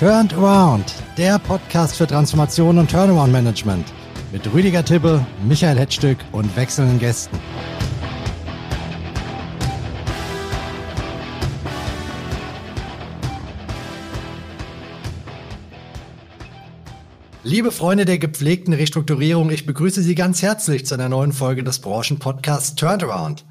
Turned Around, der Podcast für Transformation und Turnaround Management mit Rüdiger Tippe, Michael Hetzstück und wechselnden Gästen. Liebe Freunde der gepflegten Restrukturierung, ich begrüße Sie ganz herzlich zu einer neuen Folge des Branchenpodcasts Turnaround.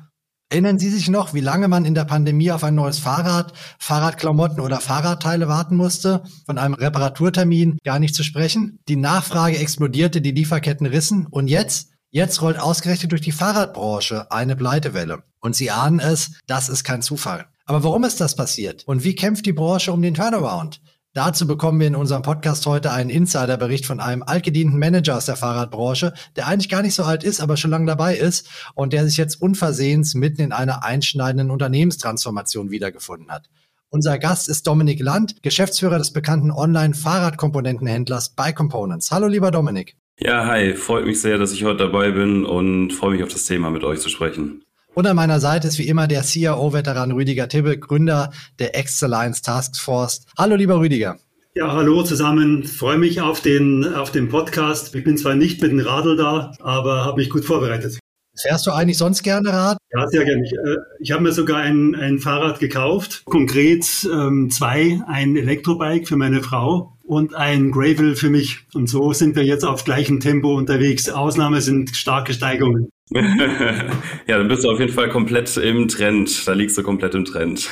Erinnern Sie sich noch, wie lange man in der Pandemie auf ein neues Fahrrad, Fahrradklamotten oder Fahrradteile warten musste? Von einem Reparaturtermin gar nicht zu sprechen. Die Nachfrage explodierte, die Lieferketten rissen. Und jetzt? Jetzt rollt ausgerechnet durch die Fahrradbranche eine Pleitewelle. Und Sie ahnen es, das ist kein Zufall. Aber warum ist das passiert? Und wie kämpft die Branche um den Turnaround? Dazu bekommen wir in unserem Podcast heute einen Insiderbericht von einem altgedienten Manager aus der Fahrradbranche, der eigentlich gar nicht so alt ist, aber schon lange dabei ist und der sich jetzt unversehens mitten in einer einschneidenden Unternehmenstransformation wiedergefunden hat. Unser Gast ist Dominik Land, Geschäftsführer des bekannten Online-Fahrradkomponentenhändlers Bike Components. Hallo, lieber Dominik. Ja, hi, freut mich sehr, dass ich heute dabei bin und freue mich auf das Thema mit euch zu sprechen. Und an meiner Seite ist wie immer der CIO-Veteran Rüdiger Tibbe, Gründer der Excellence Task Force. Hallo, lieber Rüdiger. Ja, hallo zusammen. Freue mich auf den, auf den Podcast. Ich bin zwar nicht mit dem Radl da, aber habe mich gut vorbereitet. Fährst du eigentlich sonst gerne Rad? Ja, sehr gerne. Ich, äh, ich habe mir sogar ein, ein Fahrrad gekauft. Konkret ähm, zwei, ein Elektrobike für meine Frau und ein Gravel für mich. Und so sind wir jetzt auf gleichem Tempo unterwegs. Ausnahme sind starke Steigungen. ja, dann bist du auf jeden Fall komplett im Trend. Da liegst du komplett im Trend.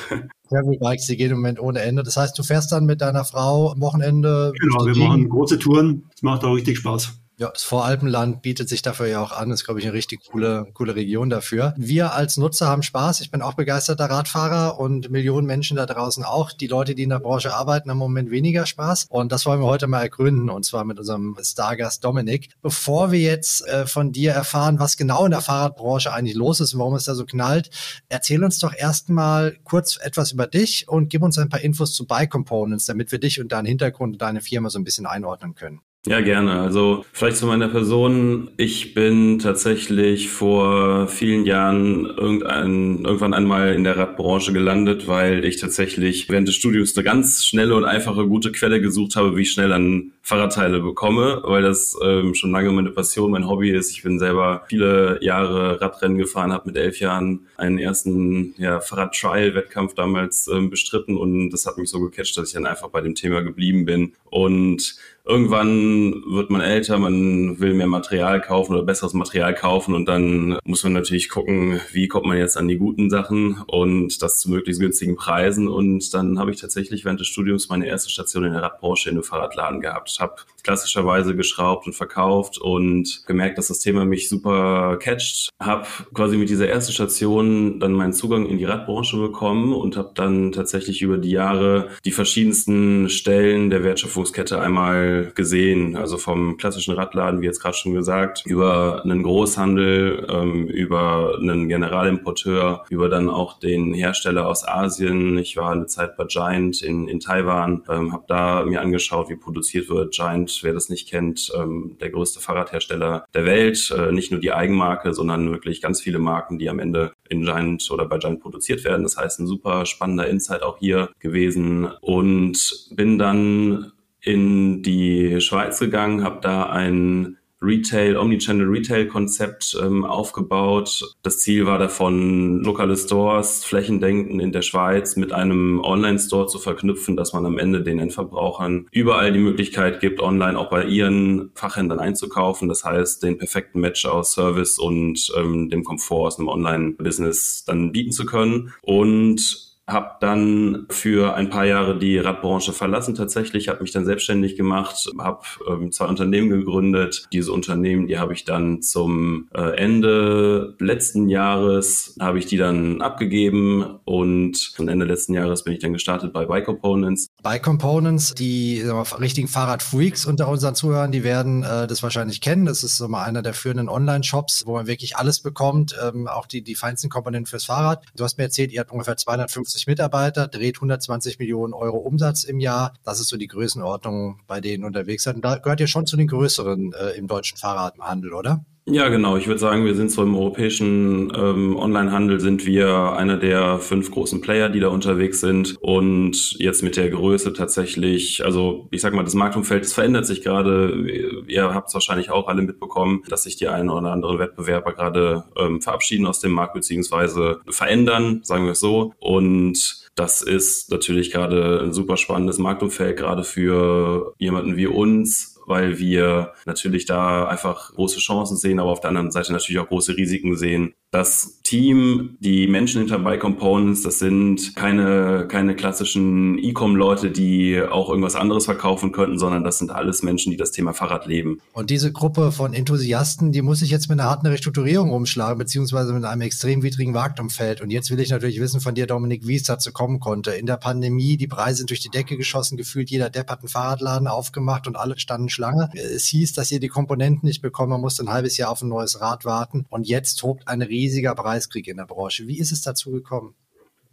Gravel-Bikes, die gehen im Moment ohne Ende. Das heißt, du fährst dann mit deiner Frau am Wochenende. Genau, wir machen große Touren. Es macht auch richtig Spaß. Ja, das Voralpenland bietet sich dafür ja auch an. Ist, glaube ich, eine richtig coole, coole Region dafür. Wir als Nutzer haben Spaß. Ich bin auch begeisterter Radfahrer und Millionen Menschen da draußen auch. Die Leute, die in der Branche arbeiten, haben im Moment weniger Spaß. Und das wollen wir heute mal ergründen und zwar mit unserem Stargast Dominik. Bevor wir jetzt äh, von dir erfahren, was genau in der Fahrradbranche eigentlich los ist und warum es da so knallt, erzähl uns doch erstmal kurz etwas über dich und gib uns ein paar Infos zu Bike Components, damit wir dich und deinen Hintergrund und deine Firma so ein bisschen einordnen können. Ja, gerne. Also vielleicht zu meiner Person. Ich bin tatsächlich vor vielen Jahren irgendwann einmal in der Radbranche gelandet, weil ich tatsächlich während des Studiums eine ganz schnelle und einfache gute Quelle gesucht habe, wie ich schnell an Fahrradteile bekomme, weil das ähm, schon lange meine Passion, mein Hobby ist. Ich bin selber viele Jahre Radrennen gefahren, habe mit elf Jahren einen ersten ja, Fahrrad-Trial-Wettkampf damals ähm, bestritten und das hat mich so gecatcht, dass ich dann einfach bei dem Thema geblieben bin und irgendwann wird man älter, man will mehr Material kaufen oder besseres Material kaufen und dann muss man natürlich gucken, wie kommt man jetzt an die guten Sachen und das zu möglichst günstigen Preisen. Und dann habe ich tatsächlich während des Studiums meine erste Station in der Radbranche in einem Fahrradladen gehabt. Habe klassischerweise geschraubt und verkauft und gemerkt, dass das Thema mich super catcht. Habe quasi mit dieser ersten Station dann meinen Zugang in die Radbranche bekommen und habe dann tatsächlich über die Jahre die verschiedensten Stellen der Wertschöpfungskette einmal gesehen. Also vom klassischen Radladen, wie jetzt gerade schon gesagt, über einen Großhandel, ähm, über einen Generalimporteur, über dann auch den Hersteller aus Asien. Ich war eine Zeit bei Giant in, in Taiwan, ähm, habe da mir angeschaut, wie produziert wird. Giant, wer das nicht kennt, ähm, der größte Fahrradhersteller der Welt. Äh, nicht nur die Eigenmarke, sondern wirklich ganz viele Marken, die am Ende in Giant oder bei Giant produziert werden. Das heißt, ein super spannender Insight auch hier gewesen und bin dann in die Schweiz gegangen, habe da ein Retail, Omnichannel Retail Konzept ähm, aufgebaut. Das Ziel war davon, lokale Stores, Flächendenken in der Schweiz mit einem Online-Store zu verknüpfen, dass man am Ende den Endverbrauchern überall die Möglichkeit gibt, online auch bei ihren Fachhändlern einzukaufen. Das heißt, den perfekten Match aus Service und ähm, dem Komfort aus einem Online-Business dann bieten zu können. Und habe dann für ein paar Jahre die Radbranche verlassen tatsächlich, habe mich dann selbstständig gemacht, habe ähm, zwei Unternehmen gegründet. Diese Unternehmen, die habe ich dann zum äh, Ende letzten Jahres, habe ich die dann abgegeben und zum Ende letzten Jahres bin ich dann gestartet bei Bike Components. Bike Components, die wir, richtigen Fahrradfreaks unter unseren Zuhörern, die werden äh, das wahrscheinlich kennen. Das ist so mal einer der führenden Online-Shops, wo man wirklich alles bekommt, ähm, auch die, die feinsten Komponenten fürs Fahrrad. Du hast mir erzählt, ihr habt ungefähr 250 150 Mitarbeiter, dreht 120 Millionen Euro Umsatz im Jahr. Das ist so die Größenordnung, bei denen unterwegs seid. Und da gehört ihr schon zu den größeren äh, im deutschen Fahrradhandel, oder? Ja, genau. Ich würde sagen, wir sind so im europäischen ähm, Onlinehandel sind wir einer der fünf großen Player, die da unterwegs sind. Und jetzt mit der Größe tatsächlich, also ich sag mal, das Marktumfeld, das verändert sich gerade. Ihr habt es wahrscheinlich auch alle mitbekommen, dass sich die einen oder anderen Wettbewerber gerade ähm, verabschieden aus dem Markt beziehungsweise verändern, sagen wir es so. Und das ist natürlich gerade ein super spannendes Marktumfeld, gerade für jemanden wie uns, weil wir natürlich da einfach große Chancen sehen, aber auf der anderen Seite natürlich auch große Risiken sehen. Das Team, die Menschen hinter Buy Components, das sind keine, keine klassischen E-Com-Leute, die auch irgendwas anderes verkaufen könnten, sondern das sind alles Menschen, die das Thema Fahrrad leben. Und diese Gruppe von Enthusiasten, die muss sich jetzt mit einer harten Restrukturierung umschlagen, beziehungsweise mit einem extrem widrigen Marktumfeld. Und jetzt will ich natürlich wissen von dir, Dominik, wie es dazu kommen konnte. In der Pandemie, die Preise sind durch die Decke geschossen, gefühlt jeder Depp hat einen Fahrradladen aufgemacht und alle standen Schlange. Es hieß, dass ihr die Komponenten nicht bekommen, man musste ein halbes Jahr auf ein neues Rad warten. Und jetzt tobt eine riesiger Preiskrieg in der Branche. Wie ist es dazu gekommen?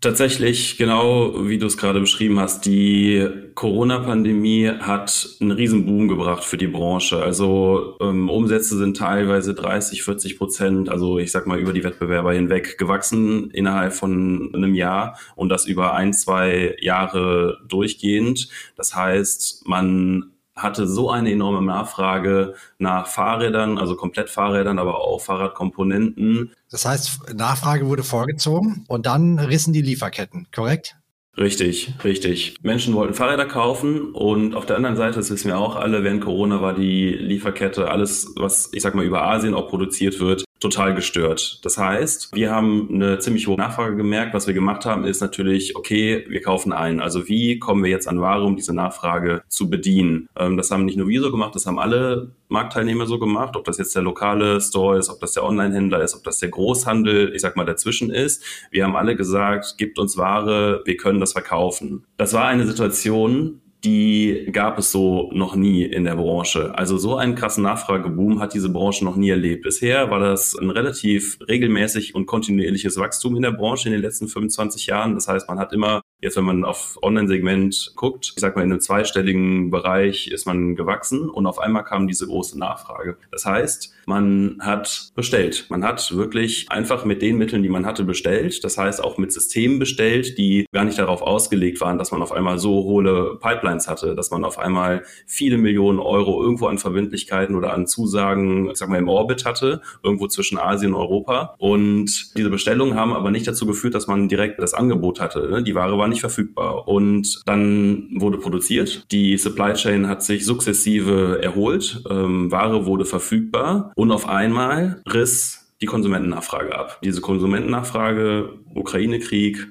Tatsächlich, genau wie du es gerade beschrieben hast, die Corona-Pandemie hat einen riesen Boom gebracht für die Branche. Also ähm, Umsätze sind teilweise 30, 40 Prozent, also ich sag mal über die Wettbewerber hinweg gewachsen innerhalb von einem Jahr und das über ein, zwei Jahre durchgehend. Das heißt, man hatte so eine enorme Nachfrage nach Fahrrädern, also Komplettfahrrädern, aber auch Fahrradkomponenten. Das heißt, Nachfrage wurde vorgezogen und dann rissen die Lieferketten, korrekt? Richtig, richtig. Menschen wollten Fahrräder kaufen und auf der anderen Seite, das wissen wir auch alle, während Corona war die Lieferkette, alles, was ich sag mal über Asien auch produziert wird, total gestört. Das heißt, wir haben eine ziemlich hohe Nachfrage gemerkt. Was wir gemacht haben, ist natürlich, okay, wir kaufen ein. Also wie kommen wir jetzt an Ware, um diese Nachfrage zu bedienen? Ähm, das haben nicht nur wir so gemacht, das haben alle Marktteilnehmer so gemacht, ob das jetzt der lokale Store ist, ob das der Online-Händler ist, ob das der Großhandel, ich sag mal, dazwischen ist. Wir haben alle gesagt, gibt uns Ware, wir können das verkaufen. Das war eine Situation, die gab es so noch nie in der Branche. Also so einen krassen Nachfrageboom hat diese Branche noch nie erlebt. Bisher war das ein relativ regelmäßig und kontinuierliches Wachstum in der Branche in den letzten 25 Jahren. Das heißt, man hat immer Jetzt, wenn man auf Online-Segment guckt, ich sag mal, in einem zweistelligen Bereich ist man gewachsen und auf einmal kam diese große Nachfrage. Das heißt, man hat bestellt. Man hat wirklich einfach mit den Mitteln, die man hatte, bestellt. Das heißt, auch mit Systemen bestellt, die gar nicht darauf ausgelegt waren, dass man auf einmal so hohe Pipelines hatte, dass man auf einmal viele Millionen Euro irgendwo an Verbindlichkeiten oder an Zusagen, ich sag mal, im Orbit hatte, irgendwo zwischen Asien und Europa. Und diese Bestellungen haben aber nicht dazu geführt, dass man direkt das Angebot hatte. Ne? Die Ware war nicht verfügbar. Und dann wurde produziert. Die Supply Chain hat sich sukzessive erholt. Ähm, Ware wurde verfügbar. Und auf einmal riss die Konsumentennachfrage ab. Diese Konsumentennachfrage, Ukraine-Krieg,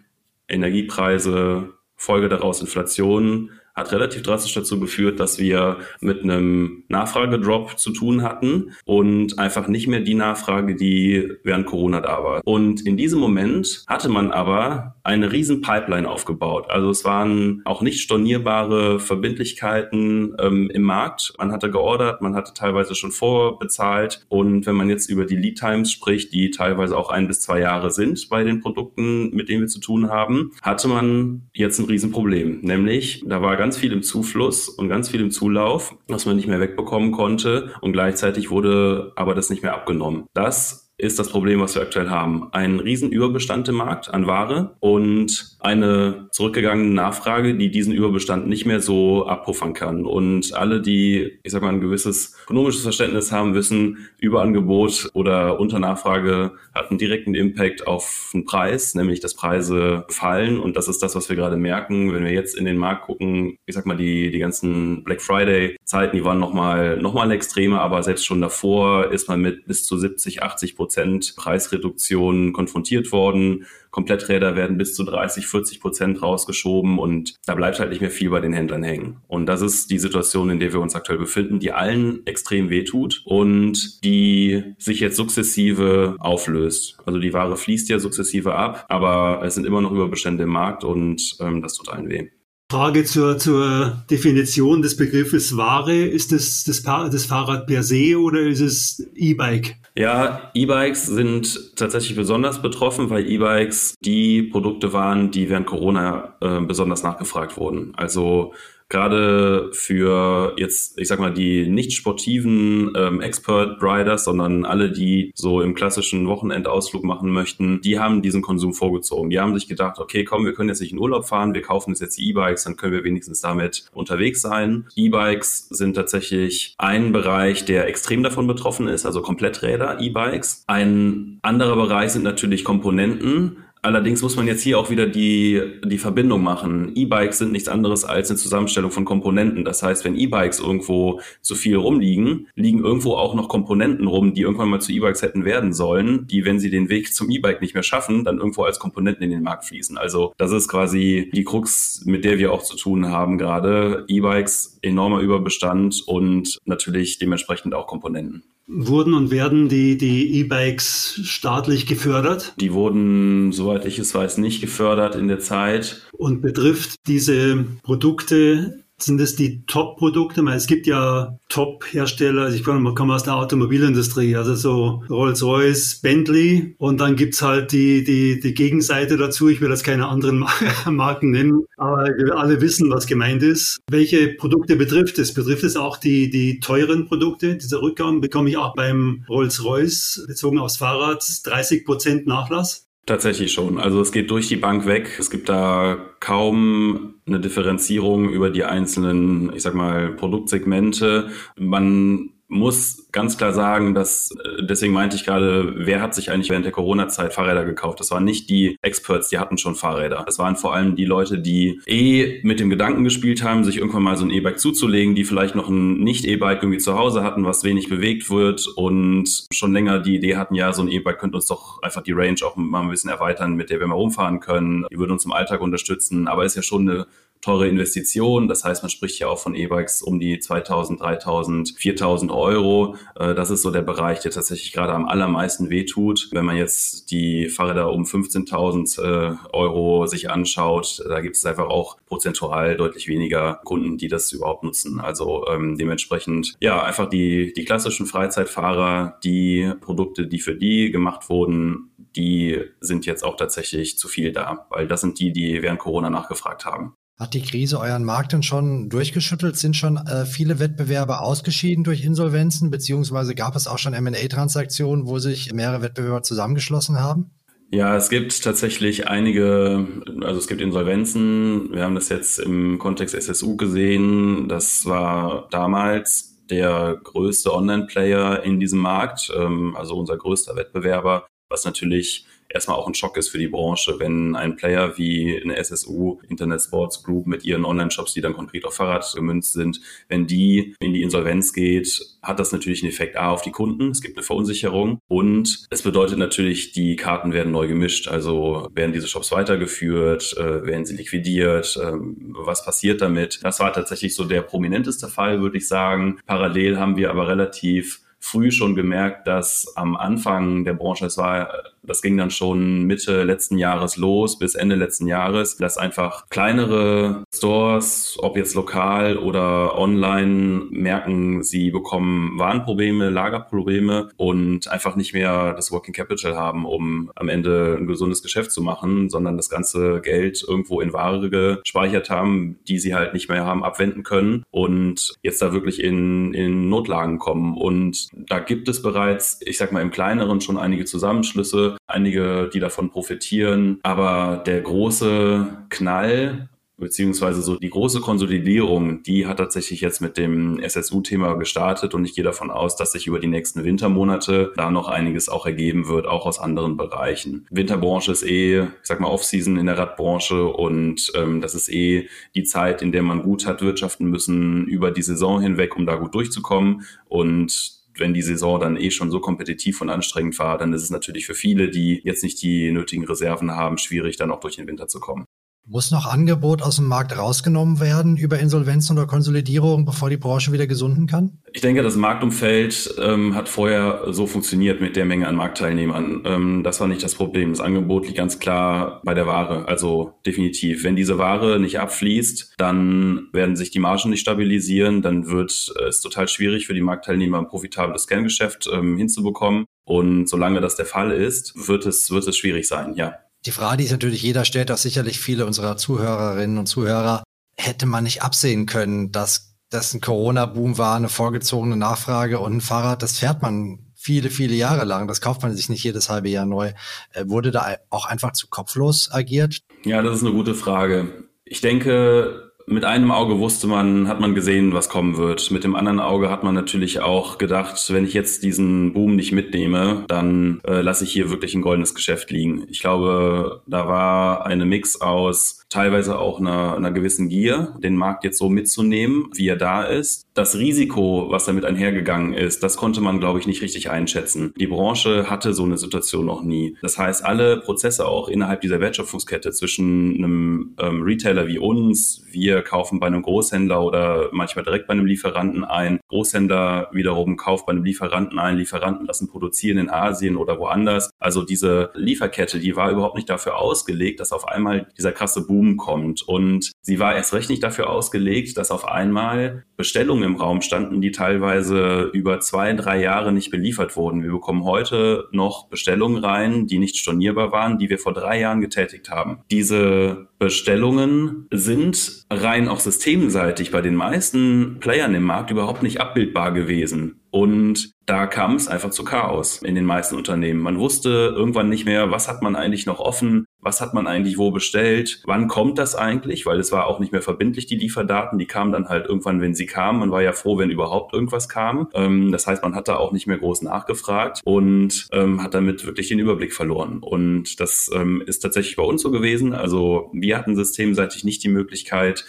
Energiepreise, Folge daraus Inflation, hat relativ drastisch dazu geführt, dass wir mit einem Nachfragedrop zu tun hatten und einfach nicht mehr die Nachfrage, die während Corona da war. Und in diesem Moment hatte man aber eine riesen Pipeline aufgebaut. Also es waren auch nicht stornierbare Verbindlichkeiten ähm, im Markt. Man hatte geordert, man hatte teilweise schon vorbezahlt. Und wenn man jetzt über die Lead Times spricht, die teilweise auch ein bis zwei Jahre sind bei den Produkten, mit denen wir zu tun haben, hatte man jetzt ein Riesenproblem. Nämlich, da war ganz viel im Zufluss und ganz viel im Zulauf, was man nicht mehr wegbekommen konnte und gleichzeitig wurde aber das nicht mehr abgenommen. Das ist das Problem, was wir aktuell haben. Ein Riesenüberbestand im Markt an Ware und eine zurückgegangene Nachfrage, die diesen Überbestand nicht mehr so abpuffern kann. Und alle, die, ich sag mal, ein gewisses ökonomisches Verständnis haben, wissen, Überangebot oder Unternachfrage hat einen direkten Impact auf den Preis, nämlich dass Preise fallen. Und das ist das, was wir gerade merken. Wenn wir jetzt in den Markt gucken, ich sag mal, die, die ganzen Black Friday Zeiten, die waren nochmal, nochmal extremer, aber selbst schon davor ist man mit bis zu 70, 80 Prozent Preisreduktion konfrontiert worden. Kompletträder werden bis zu 30, 40 Prozent rausgeschoben und da bleibt halt nicht mehr viel bei den Händlern hängen. Und das ist die Situation, in der wir uns aktuell befinden, die allen extrem wehtut und die sich jetzt sukzessive auflöst. Also die Ware fließt ja sukzessive ab, aber es sind immer noch Überbestände im Markt und ähm, das tut allen weh. Frage zur, zur Definition des Begriffes Ware. Ist das, das, das Fahrrad per se oder ist es E-Bike? Ja, E-Bikes sind tatsächlich besonders betroffen, weil E-Bikes die Produkte waren, die während Corona äh, besonders nachgefragt wurden. Also gerade für jetzt, ich sag mal, die nicht sportiven ähm, Expert Riders, sondern alle, die so im klassischen Wochenendausflug machen möchten, die haben diesen Konsum vorgezogen. Die haben sich gedacht, okay, komm, wir können jetzt nicht in Urlaub fahren, wir kaufen uns jetzt E-Bikes, dann können wir wenigstens damit unterwegs sein. E-Bikes sind tatsächlich ein Bereich, der extrem davon betroffen ist, also Kompletträder, E-Bikes. Ein anderer Bereich sind natürlich Komponenten. Allerdings muss man jetzt hier auch wieder die, die Verbindung machen. E-Bikes sind nichts anderes als eine Zusammenstellung von Komponenten. Das heißt, wenn E-Bikes irgendwo zu viel rumliegen, liegen irgendwo auch noch Komponenten rum, die irgendwann mal zu E-Bikes hätten werden sollen, die, wenn sie den Weg zum E-Bike nicht mehr schaffen, dann irgendwo als Komponenten in den Markt fließen. Also das ist quasi die Krux, mit der wir auch zu tun haben gerade. E-Bikes enormer Überbestand und natürlich dementsprechend auch Komponenten. Wurden und werden die, die E-Bikes staatlich gefördert? Die wurden, soweit ich es weiß, nicht gefördert in der Zeit. Und betrifft diese Produkte sind es die Top-Produkte? Es gibt ja Top-Hersteller, also ich komme aus der Automobilindustrie, also so Rolls-Royce, Bentley und dann gibt's halt die, die, die Gegenseite dazu. Ich will jetzt keine anderen Marken nennen, aber wir alle wissen, was gemeint ist. Welche Produkte betrifft es? Betrifft es auch die, die teuren Produkte? Dieser Rückgang bekomme ich auch beim Rolls-Royce bezogen aufs Fahrrad 30 Prozent Nachlass? Tatsächlich schon. Also es geht durch die Bank weg. Es gibt da kaum eine Differenzierung über die einzelnen, ich sag mal, Produktsegmente. Man muss ganz klar sagen, dass, äh, deswegen meinte ich gerade, wer hat sich eigentlich während der Corona-Zeit Fahrräder gekauft? Das waren nicht die Experts, die hatten schon Fahrräder. Das waren vor allem die Leute, die eh mit dem Gedanken gespielt haben, sich irgendwann mal so ein E-Bike zuzulegen, die vielleicht noch ein Nicht-E-Bike irgendwie zu Hause hatten, was wenig bewegt wird und schon länger die Idee hatten, ja, so ein E-Bike könnte uns doch einfach die Range auch mal ein bisschen erweitern, mit der wir mal rumfahren können. Die würde uns im Alltag unterstützen, aber ist ja schon eine teure Investition. Das heißt, man spricht ja auch von E-Bikes um die 2000, 3000, 4000 Euro. Äh, das ist so der Bereich, der tatsächlich gerade am allermeisten wehtut. Wenn man jetzt die Fahrräder um 15.000 äh, Euro sich anschaut, da gibt es einfach auch prozentual deutlich weniger Kunden, die das überhaupt nutzen. Also ähm, dementsprechend, ja, einfach die, die klassischen Freizeitfahrer, die Produkte, die für die gemacht wurden, die sind jetzt auch tatsächlich zu viel da, weil das sind die, die während Corona nachgefragt haben. Hat die Krise euren Markt denn schon durchgeschüttelt? Sind schon äh, viele Wettbewerber ausgeschieden durch Insolvenzen? Beziehungsweise gab es auch schon M&A-Transaktionen, wo sich mehrere Wettbewerber zusammengeschlossen haben? Ja, es gibt tatsächlich einige, also es gibt Insolvenzen. Wir haben das jetzt im Kontext SSU gesehen. Das war damals der größte Online-Player in diesem Markt, ähm, also unser größter Wettbewerber, was natürlich erstmal auch ein Schock ist für die Branche, wenn ein Player wie eine SSU, Internet Sports Group mit ihren Online-Shops, die dann konkret auf Fahrrad gemünzt sind, wenn die in die Insolvenz geht, hat das natürlich einen Effekt A auf die Kunden. Es gibt eine Verunsicherung und es bedeutet natürlich, die Karten werden neu gemischt. Also werden diese Shops weitergeführt, äh, werden sie liquidiert, äh, was passiert damit? Das war tatsächlich so der prominenteste Fall, würde ich sagen. Parallel haben wir aber relativ früh schon gemerkt, dass am Anfang der Branche, es war das ging dann schon Mitte letzten Jahres los bis Ende letzten Jahres, dass einfach kleinere Stores, ob jetzt lokal oder online, merken, sie bekommen Warenprobleme, Lagerprobleme und einfach nicht mehr das Working Capital haben, um am Ende ein gesundes Geschäft zu machen, sondern das ganze Geld irgendwo in Ware gespeichert haben, die sie halt nicht mehr haben abwenden können und jetzt da wirklich in, in Notlagen kommen. Und da gibt es bereits, ich sag mal im kleineren schon einige Zusammenschlüsse, einige, die davon profitieren. Aber der große Knall beziehungsweise so die große Konsolidierung, die hat tatsächlich jetzt mit dem SSU-Thema gestartet und ich gehe davon aus, dass sich über die nächsten Wintermonate da noch einiges auch ergeben wird, auch aus anderen Bereichen. Winterbranche ist eh, ich sag mal, Off-Season in der Radbranche und ähm, das ist eh die Zeit, in der man gut hat wirtschaften müssen über die Saison hinweg, um da gut durchzukommen und wenn die Saison dann eh schon so kompetitiv und anstrengend war, dann ist es natürlich für viele, die jetzt nicht die nötigen Reserven haben, schwierig, dann auch durch den Winter zu kommen. Muss noch Angebot aus dem Markt rausgenommen werden über Insolvenzen oder Konsolidierung, bevor die Branche wieder gesunden kann? Ich denke, das Marktumfeld ähm, hat vorher so funktioniert mit der Menge an Marktteilnehmern. Ähm, das war nicht das Problem. Das Angebot liegt ganz klar bei der Ware. Also definitiv. Wenn diese Ware nicht abfließt, dann werden sich die Margen nicht stabilisieren. Dann wird es total schwierig für die Marktteilnehmer, ein profitables Kerngeschäft ähm, hinzubekommen. Und solange das der Fall ist, wird es, wird es schwierig sein, ja. Die Frage, die sich natürlich jeder stellt, auch sicherlich viele unserer Zuhörerinnen und Zuhörer, hätte man nicht absehen können, dass das ein Corona-Boom war, eine vorgezogene Nachfrage und ein Fahrrad, das fährt man viele, viele Jahre lang. Das kauft man sich nicht jedes halbe Jahr neu. Äh, wurde da auch einfach zu kopflos agiert? Ja, das ist eine gute Frage. Ich denke, mit einem Auge wusste man, hat man gesehen, was kommen wird. Mit dem anderen Auge hat man natürlich auch gedacht, wenn ich jetzt diesen Boom nicht mitnehme, dann äh, lasse ich hier wirklich ein goldenes Geschäft liegen. Ich glaube, da war eine Mix aus teilweise auch einer, einer gewissen Gier, den Markt jetzt so mitzunehmen, wie er da ist. Das Risiko, was damit einhergegangen ist, das konnte man, glaube ich, nicht richtig einschätzen. Die Branche hatte so eine Situation noch nie. Das heißt, alle Prozesse auch innerhalb dieser Wertschöpfungskette zwischen einem ähm, Retailer wie uns, wir kaufen bei einem Großhändler oder manchmal direkt bei einem Lieferanten ein, Großhändler wiederum kauft bei einem Lieferanten ein, Lieferanten lassen produzieren in Asien oder woanders. Also diese Lieferkette, die war überhaupt nicht dafür ausgelegt, dass auf einmal dieser krasse Boom kommt. Und sie war erst recht nicht dafür ausgelegt, dass auf einmal Bestellungen im Raum standen, die teilweise über zwei, drei Jahre nicht beliefert wurden. Wir bekommen heute noch Bestellungen rein, die nicht stornierbar waren, die wir vor drei Jahren getätigt haben. Diese Bestellungen sind rein auch systemseitig bei den meisten Playern im Markt überhaupt nicht abbildbar gewesen. Und da kam es einfach zu Chaos in den meisten Unternehmen. Man wusste irgendwann nicht mehr, was hat man eigentlich noch offen, was hat man eigentlich wo bestellt, wann kommt das eigentlich, weil es war auch nicht mehr verbindlich, die Lieferdaten, die kamen dann halt irgendwann, wenn sie kamen. Man war ja froh, wenn überhaupt irgendwas kam. Ähm, das heißt, man hat da auch nicht mehr groß nachgefragt und ähm, hat damit wirklich den Überblick verloren. Und das ähm, ist tatsächlich bei uns so gewesen. Also wir hatten systemseitig nicht die Möglichkeit,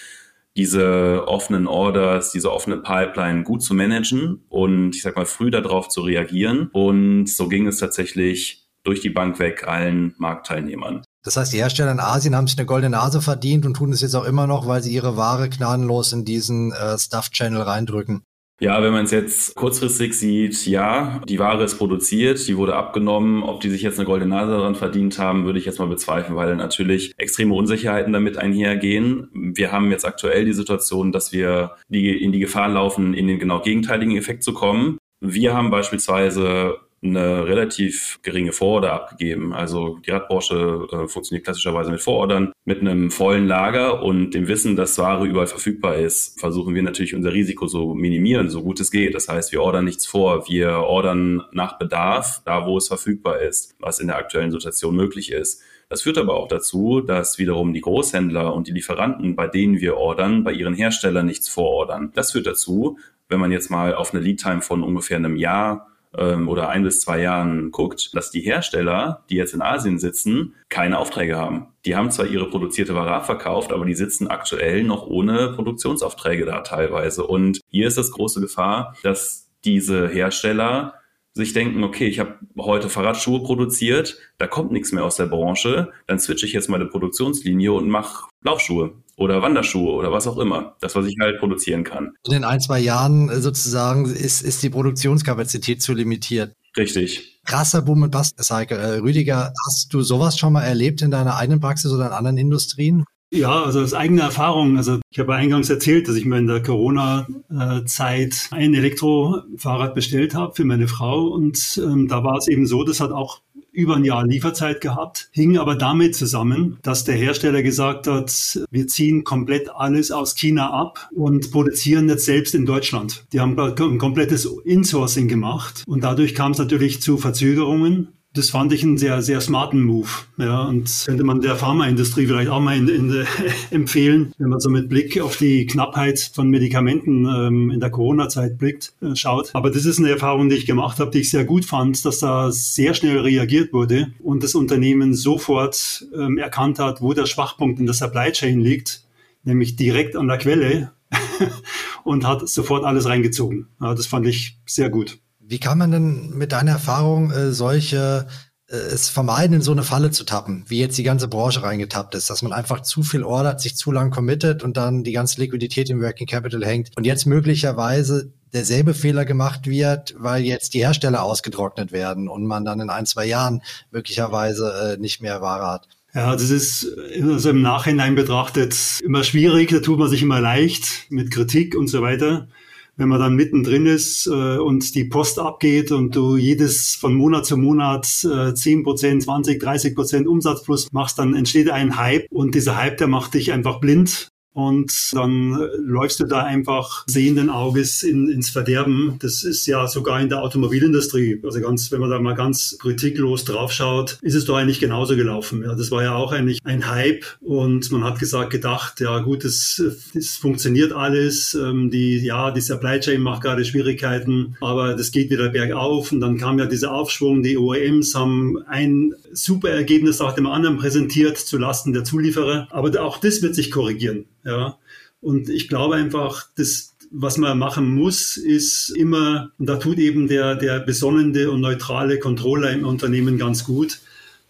diese offenen Orders, diese offene Pipeline gut zu managen und ich sag mal früh darauf zu reagieren. Und so ging es tatsächlich durch die Bank weg allen Marktteilnehmern. Das heißt, die Hersteller in Asien haben sich eine goldene Nase verdient und tun es jetzt auch immer noch, weil sie ihre Ware gnadenlos in diesen äh, Stuff-Channel reindrücken. Ja, wenn man es jetzt kurzfristig sieht, ja, die Ware ist produziert, die wurde abgenommen. Ob die sich jetzt eine goldene Nase daran verdient haben, würde ich jetzt mal bezweifeln, weil natürlich extreme Unsicherheiten damit einhergehen. Wir haben jetzt aktuell die Situation, dass wir die, in die Gefahr laufen, in den genau gegenteiligen Effekt zu kommen. Wir haben beispielsweise eine relativ geringe Vororder abgegeben. Also die Radbranche äh, funktioniert klassischerweise mit Vorordern. Mit einem vollen Lager und dem Wissen, dass Ware überall verfügbar ist, versuchen wir natürlich unser Risiko so minimieren, so gut es geht. Das heißt, wir ordern nichts vor. Wir ordern nach Bedarf, da wo es verfügbar ist, was in der aktuellen Situation möglich ist. Das führt aber auch dazu, dass wiederum die Großhändler und die Lieferanten, bei denen wir ordern, bei ihren Herstellern nichts vorordern. Das führt dazu, wenn man jetzt mal auf eine Lead-Time von ungefähr einem Jahr ähm, oder ein bis zwei Jahren guckt, dass die Hersteller, die jetzt in Asien sitzen, keine Aufträge haben. Die haben zwar ihre produzierte Ware verkauft, aber die sitzen aktuell noch ohne Produktionsaufträge da teilweise. Und hier ist das große Gefahr, dass diese Hersteller sich denken, okay, ich habe heute Fahrradschuhe produziert, da kommt nichts mehr aus der Branche, dann switche ich jetzt meine Produktionslinie und mache Laufschuhe oder Wanderschuhe oder was auch immer. Das, was ich halt produzieren kann. In den ein, zwei Jahren äh, sozusagen ist, ist die Produktionskapazität zu limitiert. Richtig. Krasser Boom mit Bastcycle. Äh, Rüdiger, hast du sowas schon mal erlebt in deiner eigenen Praxis oder in anderen Industrien? Ja, also aus eigener Erfahrung. Also ich habe eingangs erzählt, dass ich mir in der Corona-Zeit ein Elektrofahrrad bestellt habe für meine Frau. Und ähm, da war es eben so, das hat auch über ein Jahr Lieferzeit gehabt, hing aber damit zusammen, dass der Hersteller gesagt hat, wir ziehen komplett alles aus China ab und produzieren jetzt selbst in Deutschland. Die haben ein komplettes Insourcing gemacht und dadurch kam es natürlich zu Verzögerungen das fand ich einen sehr, sehr smarten Move. Ja, und könnte man der Pharmaindustrie vielleicht auch mal in, in, empfehlen, wenn man so mit Blick auf die Knappheit von Medikamenten ähm, in der Corona-Zeit blickt, äh, schaut. Aber das ist eine Erfahrung, die ich gemacht habe, die ich sehr gut fand, dass da sehr schnell reagiert wurde und das Unternehmen sofort ähm, erkannt hat, wo der Schwachpunkt in der Supply Chain liegt, nämlich direkt an der Quelle und hat sofort alles reingezogen. Ja, das fand ich sehr gut. Wie kann man denn mit deiner Erfahrung äh, solche äh, es vermeiden, in so eine Falle zu tappen, wie jetzt die ganze Branche reingetappt ist, dass man einfach zu viel ordert, sich zu lang committet und dann die ganze Liquidität im Working Capital hängt und jetzt möglicherweise derselbe Fehler gemacht wird, weil jetzt die Hersteller ausgetrocknet werden und man dann in ein, zwei Jahren möglicherweise äh, nicht mehr Ware hat. Ja, das ist also im Nachhinein betrachtet immer schwierig, da tut man sich immer leicht mit Kritik und so weiter wenn man dann mittendrin ist äh, und die Post abgeht und du jedes von Monat zu Monat äh, 10% 20, 30 Umsatz plus machst, dann entsteht ein Hype. Und dieser Hype, der macht dich einfach blind und dann läufst du da einfach sehenden Auges in, ins Verderben. Das ist ja sogar in der Automobilindustrie, also ganz, wenn man da mal ganz kritiklos draufschaut, ist es doch eigentlich genauso gelaufen. Ja, das war ja auch eigentlich ein Hype. Und man hat gesagt, gedacht, ja gut, das funktioniert alles, ähm, die, ja, die Supply Chain macht gerade Schwierigkeiten, aber das geht wieder bergauf. Und dann kam ja dieser Aufschwung, die OEMs haben ein super Ergebnis nach dem anderen präsentiert zu Lasten der Zulieferer, aber auch das wird sich korrigieren. Ja. Und ich glaube einfach, das, was man machen muss, ist immer, und da tut eben der, der besonnende und neutrale Controller im Unternehmen ganz gut,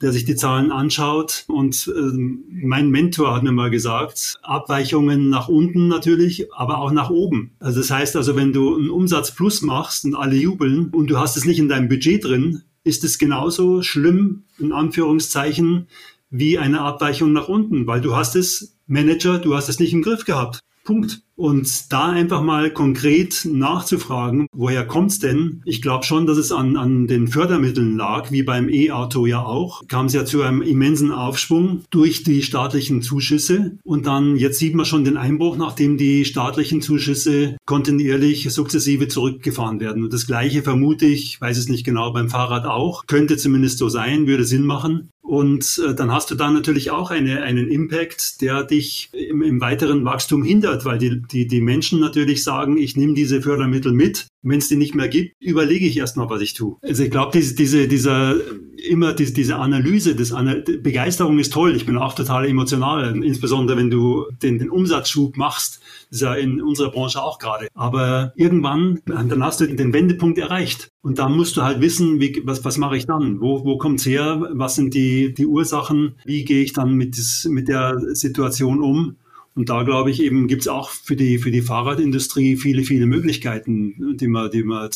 der sich die Zahlen anschaut. Und ähm, mein Mentor hat mir mal gesagt, Abweichungen nach unten natürlich, aber auch nach oben. Also das heißt also, wenn du einen Umsatz plus machst und alle jubeln und du hast es nicht in deinem Budget drin, ist es genauso schlimm, in Anführungszeichen, wie eine Abweichung nach unten, weil du hast es, Manager, du hast es nicht im Griff gehabt. Punkt. Und da einfach mal konkret nachzufragen, woher kommt's denn? Ich glaube schon, dass es an, an den Fördermitteln lag, wie beim E-Auto ja auch. Kam es ja zu einem immensen Aufschwung durch die staatlichen Zuschüsse. Und dann, jetzt sieht man schon den Einbruch, nachdem die staatlichen Zuschüsse kontinuierlich sukzessive zurückgefahren werden. Und das Gleiche vermute ich, weiß es nicht genau, beim Fahrrad auch. Könnte zumindest so sein, würde Sinn machen. Und äh, dann hast du da natürlich auch eine, einen Impact, der dich im, im weiteren Wachstum hindert, weil die, die, die Menschen natürlich sagen, ich nehme diese Fördermittel mit. Wenn es die nicht mehr gibt, überlege ich erst mal, was ich tue. Also ich glaube, diese, diese, dieser, immer diese, diese Analyse, das Begeisterung ist toll. Ich bin auch total emotional, insbesondere wenn du den, den Umsatzschub machst. Das ist ja in unserer Branche auch gerade. Aber irgendwann, dann hast du den Wendepunkt erreicht. Und dann musst du halt wissen, wie, was, was mache ich dann? Wo, wo kommt's her? Was sind die, die Ursachen? Wie gehe ich dann mit, das, mit der Situation um? Und da glaube ich eben gibt es auch für die, für die Fahrradindustrie viele, viele Möglichkeiten, die man, die man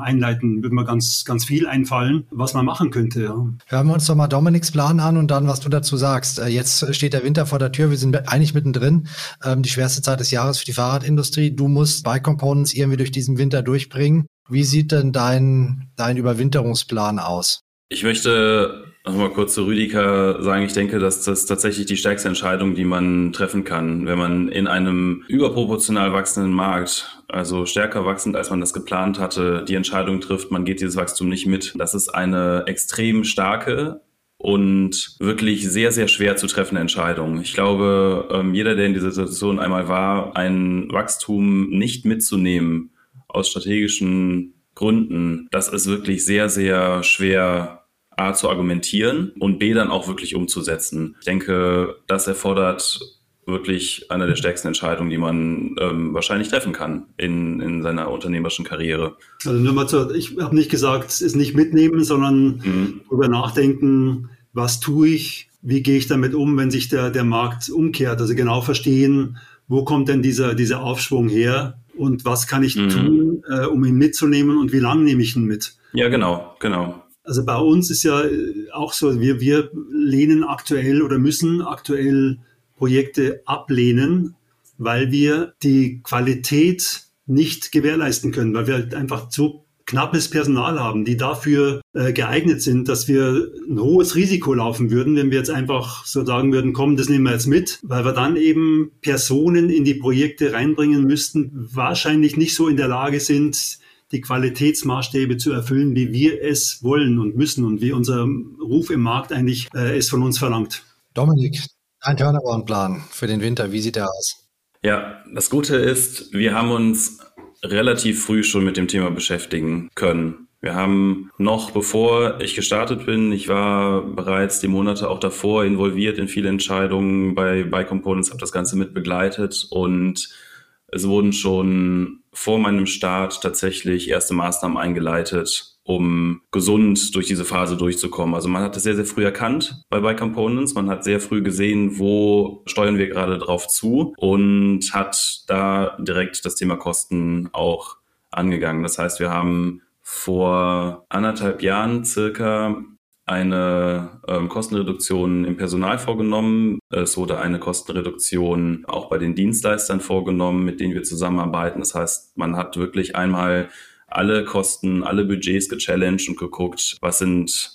einleiten, wird mir ganz, ganz viel einfallen, was man machen könnte. Ja. Hören wir uns doch mal Dominiks Plan an und dann, was du dazu sagst. Äh, jetzt steht der Winter vor der Tür, wir sind eigentlich mittendrin. Ähm, die schwerste Zeit des Jahres für die Fahrradindustrie. Du musst Bike Components irgendwie durch diesen Winter durchbringen. Wie sieht denn dein, dein Überwinterungsplan aus? Ich möchte Nochmal kurz zu Rüdiger sagen, ich denke, dass das tatsächlich die stärkste Entscheidung, die man treffen kann, wenn man in einem überproportional wachsenden Markt, also stärker wachsend, als man das geplant hatte, die Entscheidung trifft, man geht dieses Wachstum nicht mit. Das ist eine extrem starke und wirklich sehr, sehr schwer zu treffende Entscheidung. Ich glaube, ähm, jeder, der in dieser Situation einmal war, ein Wachstum nicht mitzunehmen aus strategischen Gründen, das ist wirklich sehr, sehr schwer A zu argumentieren und B dann auch wirklich umzusetzen. Ich denke, das erfordert wirklich eine der stärksten Entscheidungen, die man ähm, wahrscheinlich treffen kann in, in seiner unternehmerischen Karriere. Also nur mal zu, ich habe nicht gesagt, es ist nicht mitnehmen, sondern mhm. darüber nachdenken, was tue ich, wie gehe ich damit um, wenn sich der, der Markt umkehrt. Also genau verstehen, wo kommt denn dieser, dieser Aufschwung her und was kann ich mhm. tun, äh, um ihn mitzunehmen und wie lange nehme ich ihn mit. Ja, genau, genau. Also bei uns ist ja äh, auch so, wir, wir lehnen aktuell oder müssen aktuell Projekte ablehnen, weil wir die Qualität nicht gewährleisten können, weil wir halt einfach so knappes Personal haben, die dafür äh, geeignet sind, dass wir ein hohes Risiko laufen würden, wenn wir jetzt einfach so sagen würden, komm, das nehmen wir jetzt mit, weil wir dann eben Personen in die Projekte reinbringen müssten, wahrscheinlich nicht so in der Lage sind, die Qualitätsmaßstäbe zu erfüllen, wie wir es wollen und müssen und wie unser Ruf im Markt eigentlich äh, es von uns verlangt. Dominik, ein Turnaround-Plan für den Winter, wie sieht der aus? Ja, das Gute ist, wir haben uns relativ früh schon mit dem Thema beschäftigen können. Wir haben noch, bevor ich gestartet bin, ich war bereits die Monate auch davor involviert in viele Entscheidungen bei, bei Components, habe das Ganze mit begleitet und es wurden schon vor meinem Start tatsächlich erste Maßnahmen eingeleitet, um gesund durch diese Phase durchzukommen. Also man hat es sehr, sehr früh erkannt bei Buy Components. Man hat sehr früh gesehen, wo steuern wir gerade drauf zu und hat da direkt das Thema Kosten auch angegangen. Das heißt, wir haben vor anderthalb Jahren circa eine ähm, Kostenreduktion im Personal vorgenommen. Es wurde eine Kostenreduktion auch bei den Dienstleistern vorgenommen, mit denen wir zusammenarbeiten. Das heißt, man hat wirklich einmal alle Kosten, alle Budgets gechallenged und geguckt, was sind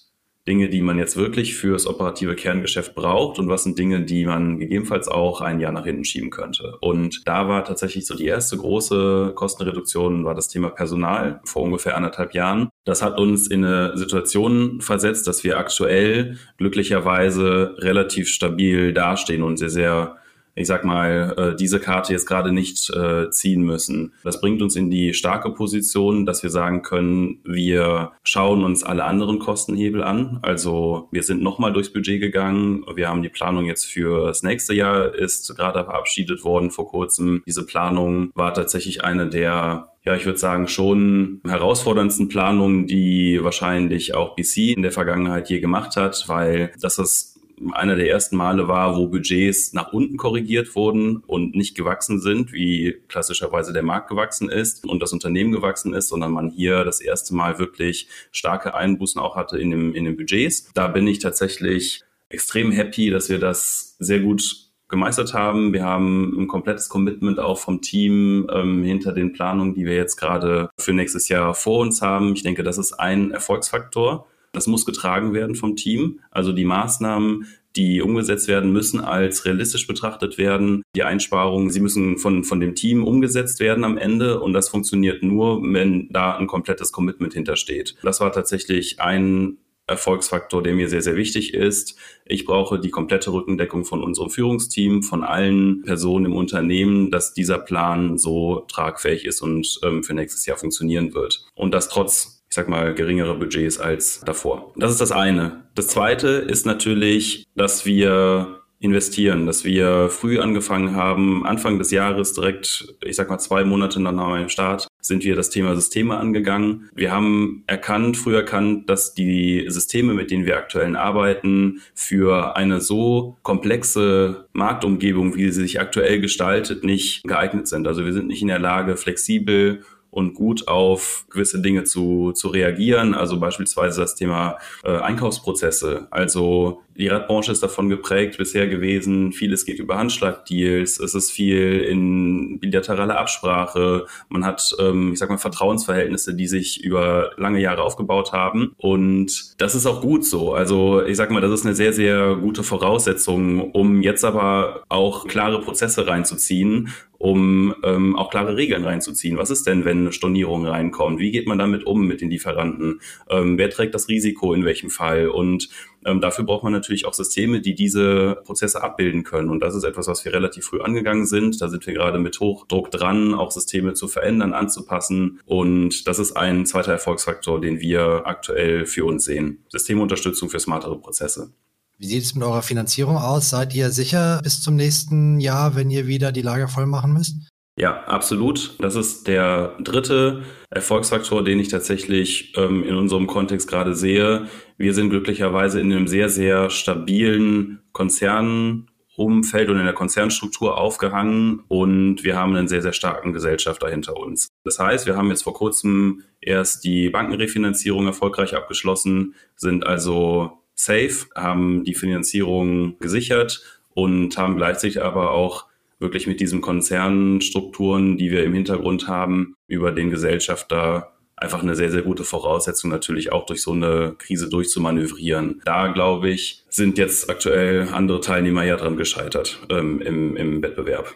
Dinge, die man jetzt wirklich fürs operative Kerngeschäft braucht und was sind Dinge, die man gegebenenfalls auch ein Jahr nach hinten schieben könnte. Und da war tatsächlich so die erste große Kostenreduktion war das Thema Personal vor ungefähr anderthalb Jahren. Das hat uns in eine Situation versetzt, dass wir aktuell glücklicherweise relativ stabil dastehen und sehr, sehr ich sag mal, äh, diese Karte jetzt gerade nicht äh, ziehen müssen. Das bringt uns in die starke Position, dass wir sagen können, wir schauen uns alle anderen Kostenhebel an. Also wir sind nochmal durchs Budget gegangen. Wir haben die Planung jetzt für das nächste Jahr ist gerade verabschiedet worden vor kurzem. Diese Planung war tatsächlich eine der ja, ich würde sagen, schon herausforderndsten Planungen, die wahrscheinlich auch BC in der Vergangenheit je gemacht hat, weil das ist einer der ersten Male war, wo Budgets nach unten korrigiert wurden und nicht gewachsen sind, wie klassischerweise der Markt gewachsen ist und das Unternehmen gewachsen ist, sondern man hier das erste Mal wirklich starke Einbußen auch hatte in, dem, in den Budgets. Da bin ich tatsächlich extrem happy, dass wir das sehr gut gemeistert haben. Wir haben ein komplettes Commitment auch vom Team ähm, hinter den Planungen, die wir jetzt gerade für nächstes Jahr vor uns haben. Ich denke, das ist ein Erfolgsfaktor. Das muss getragen werden vom Team. Also die Maßnahmen, die umgesetzt werden müssen, als realistisch betrachtet werden. Die Einsparungen, sie müssen von, von dem Team umgesetzt werden am Ende und das funktioniert nur, wenn da ein komplettes Commitment hintersteht. Das war tatsächlich ein Erfolgsfaktor, der mir sehr, sehr wichtig ist. Ich brauche die komplette Rückendeckung von unserem Führungsteam, von allen Personen im Unternehmen, dass dieser Plan so tragfähig ist und ähm, für nächstes Jahr funktionieren wird. Und das trotz ich sag mal, geringere Budgets als davor. Das ist das eine. Das zweite ist natürlich, dass wir investieren, dass wir früh angefangen haben, Anfang des Jahres direkt, ich sag mal zwei Monate nach meinem Start, sind wir das Thema Systeme angegangen. Wir haben erkannt, früh erkannt, dass die Systeme, mit denen wir aktuell arbeiten, für eine so komplexe Marktumgebung, wie sie sich aktuell gestaltet, nicht geeignet sind. Also wir sind nicht in der Lage, flexibel und gut auf gewisse Dinge zu, zu reagieren. Also beispielsweise das Thema äh, Einkaufsprozesse. Also die Radbranche ist davon geprägt bisher gewesen. Vieles geht über Handschlagdeals. Es ist viel in bilateraler Absprache. Man hat, ähm, ich sag mal, Vertrauensverhältnisse, die sich über lange Jahre aufgebaut haben. Und das ist auch gut so. Also ich sag mal, das ist eine sehr, sehr gute Voraussetzung, um jetzt aber auch klare Prozesse reinzuziehen um ähm, auch klare Regeln reinzuziehen. Was ist denn, wenn eine Stornierung reinkommt? Wie geht man damit um mit den Lieferanten? Ähm, wer trägt das Risiko in welchem Fall? Und ähm, dafür braucht man natürlich auch Systeme, die diese Prozesse abbilden können. Und das ist etwas, was wir relativ früh angegangen sind. Da sind wir gerade mit Hochdruck dran, auch Systeme zu verändern, anzupassen. Und das ist ein zweiter Erfolgsfaktor, den wir aktuell für uns sehen. Systemunterstützung für smartere Prozesse. Wie sieht es mit eurer Finanzierung aus? Seid ihr sicher bis zum nächsten Jahr, wenn ihr wieder die Lager voll machen müsst? Ja, absolut. Das ist der dritte Erfolgsfaktor, den ich tatsächlich ähm, in unserem Kontext gerade sehe. Wir sind glücklicherweise in einem sehr, sehr stabilen Konzernumfeld und in der Konzernstruktur aufgehangen und wir haben einen sehr, sehr starken Gesellschafter hinter uns. Das heißt, wir haben jetzt vor kurzem erst die Bankenrefinanzierung erfolgreich abgeschlossen, sind also safe, haben die Finanzierung gesichert und haben gleichzeitig aber auch wirklich mit diesen Konzernstrukturen, die wir im Hintergrund haben, über den Gesellschafter einfach eine sehr, sehr gute Voraussetzung, natürlich auch durch so eine Krise durchzumanövrieren. Da, glaube ich, sind jetzt aktuell andere Teilnehmer ja dran gescheitert ähm, im, im Wettbewerb.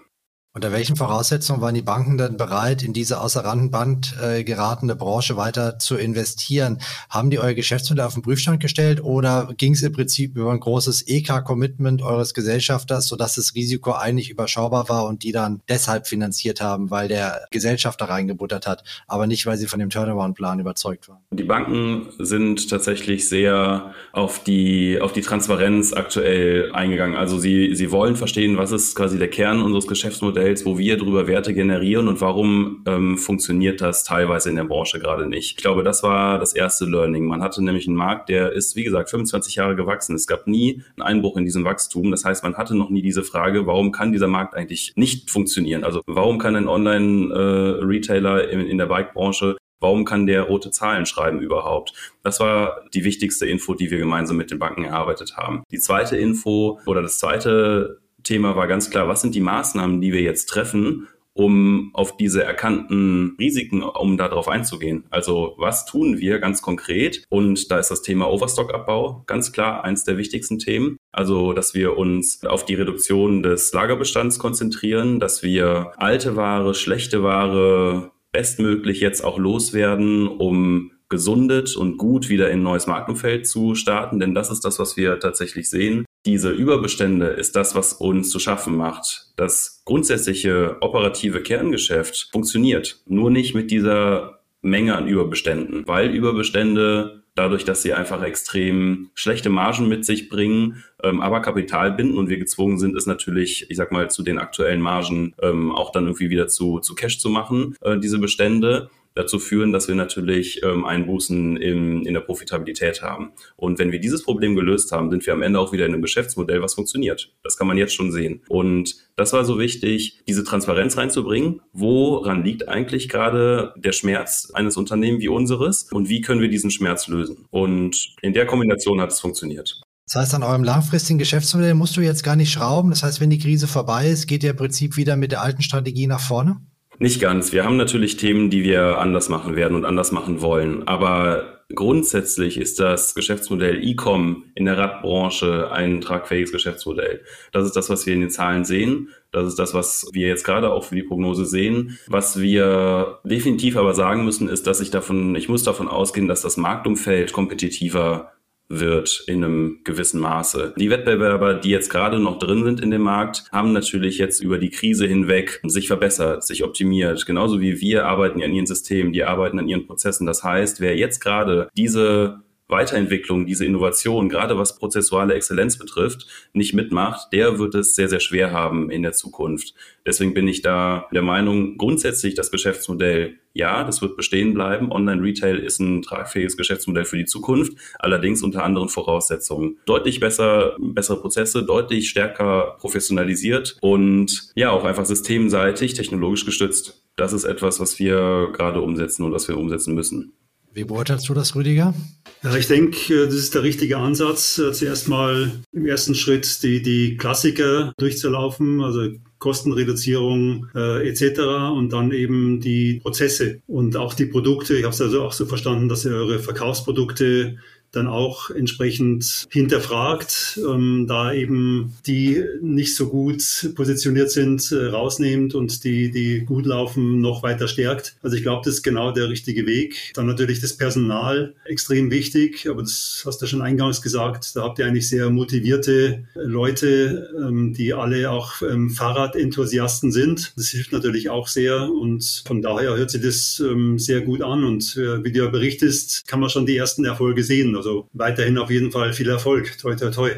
Unter welchen Voraussetzungen waren die Banken denn bereit, in diese außer Rand äh, geratene Branche weiter zu investieren? Haben die euer Geschäftsmodell auf den Prüfstand gestellt oder ging es im Prinzip über ein großes EK-Commitment eures Gesellschafters, sodass das Risiko eigentlich überschaubar war und die dann deshalb finanziert haben, weil der Gesellschafter reingebuttert hat, aber nicht, weil sie von dem Turnaround-Plan überzeugt waren? Die Banken sind tatsächlich sehr auf die, auf die Transparenz aktuell eingegangen. Also sie, sie wollen verstehen, was ist quasi der Kern unseres Geschäftsmodells Geschäftsmodells, wo wir darüber Werte generieren und warum ähm, funktioniert das teilweise in der Branche gerade nicht. Ich glaube, das war das erste Learning. Man hatte nämlich einen Markt, der ist, wie gesagt, 25 Jahre gewachsen. Es gab nie einen Einbruch in diesem Wachstum. Das heißt, man hatte noch nie diese Frage, warum kann dieser Markt eigentlich nicht funktionieren? Also warum kann ein Online-Retailer äh, in, in der Bike-Branche Warum kann der rote Zahlen schreiben überhaupt? Das war die wichtigste Info, die wir gemeinsam mit den Banken erarbeitet haben. Die zweite Info oder das zweite Thema war ganz klar, was sind die Maßnahmen, die wir jetzt treffen, um auf diese erkannten Risiken, um darauf einzugehen. Also was tun wir ganz konkret? Und da ist das Thema Overstockabbau ganz klar eins der wichtigsten Themen. Also, dass wir uns auf die Reduktion des Lagerbestands konzentrieren, dass wir alte Ware, schlechte Ware bestmöglich jetzt auch loswerden, um gesundet und gut wieder in ein neues Marktumfeld zu starten, denn das ist das, was wir tatsächlich sehen. Diese Überbestände ist das, was uns zu schaffen macht. Das grundsätzliche operative Kerngeschäft funktioniert, nur nicht mit dieser Menge an Überbeständen, weil Überbestände dadurch, dass sie einfach extrem schlechte Margen mit sich bringen, ähm, aber Kapital binden und wir gezwungen sind, es natürlich, ich sag mal, zu den aktuellen Margen ähm, auch dann irgendwie wieder zu, zu Cash zu machen, äh, diese Bestände dazu führen, dass wir natürlich ähm, Einbußen in, in der Profitabilität haben. Und wenn wir dieses Problem gelöst haben, sind wir am Ende auch wieder in einem Geschäftsmodell, was funktioniert. Das kann man jetzt schon sehen. Und das war so wichtig, diese Transparenz reinzubringen. Woran liegt eigentlich gerade der Schmerz eines Unternehmens wie unseres und wie können wir diesen Schmerz lösen? Und in der Kombination hat es funktioniert. Das heißt, an eurem langfristigen Geschäftsmodell musst du jetzt gar nicht schrauben. Das heißt, wenn die Krise vorbei ist, geht ihr im Prinzip wieder mit der alten Strategie nach vorne? Nicht ganz. Wir haben natürlich Themen, die wir anders machen werden und anders machen wollen. Aber grundsätzlich ist das Geschäftsmodell E-Com in der Radbranche ein tragfähiges Geschäftsmodell. Das ist das, was wir in den Zahlen sehen. Das ist das, was wir jetzt gerade auch für die Prognose sehen. Was wir definitiv aber sagen müssen, ist, dass ich davon, ich muss davon ausgehen, dass das Marktumfeld kompetitiver wird in einem gewissen Maße. Die Wettbewerber, die jetzt gerade noch drin sind in dem Markt, haben natürlich jetzt über die Krise hinweg sich verbessert, sich optimiert. Genauso wie wir arbeiten an ihren Systemen, die arbeiten an ihren Prozessen. Das heißt, wer jetzt gerade diese Weiterentwicklung, diese Innovation, gerade was prozessuale Exzellenz betrifft, nicht mitmacht, der wird es sehr, sehr schwer haben in der Zukunft. Deswegen bin ich da der Meinung, grundsätzlich das Geschäftsmodell, ja, das wird bestehen bleiben. Online-Retail ist ein tragfähiges Geschäftsmodell für die Zukunft, allerdings unter anderen Voraussetzungen. Deutlich besser, bessere Prozesse, deutlich stärker professionalisiert und ja, auch einfach systemseitig, technologisch gestützt. Das ist etwas, was wir gerade umsetzen und was wir umsetzen müssen. Wie beurteilst du das, Rüdiger? Ja, ich denke, das ist der richtige Ansatz. Äh, zuerst mal im ersten Schritt die, die Klassiker durchzulaufen, also Kostenreduzierung äh, etc. und dann eben die Prozesse und auch die Produkte. Ich habe es also auch so verstanden, dass ihr eure Verkaufsprodukte dann auch entsprechend hinterfragt, ähm, da eben die nicht so gut positioniert sind, äh, rausnehmt und die, die gut laufen, noch weiter stärkt. Also ich glaube, das ist genau der richtige Weg. Dann natürlich das Personal extrem wichtig, aber das hast du schon eingangs gesagt, da habt ihr eigentlich sehr motivierte Leute, ähm, die alle auch ähm, Fahrradenthusiasten sind. Das hilft natürlich auch sehr und von daher hört sich das ähm, sehr gut an und äh, wie du ja berichtest, kann man schon die ersten Erfolge sehen. Also weiterhin auf jeden Fall viel Erfolg. Toi, toi, toi.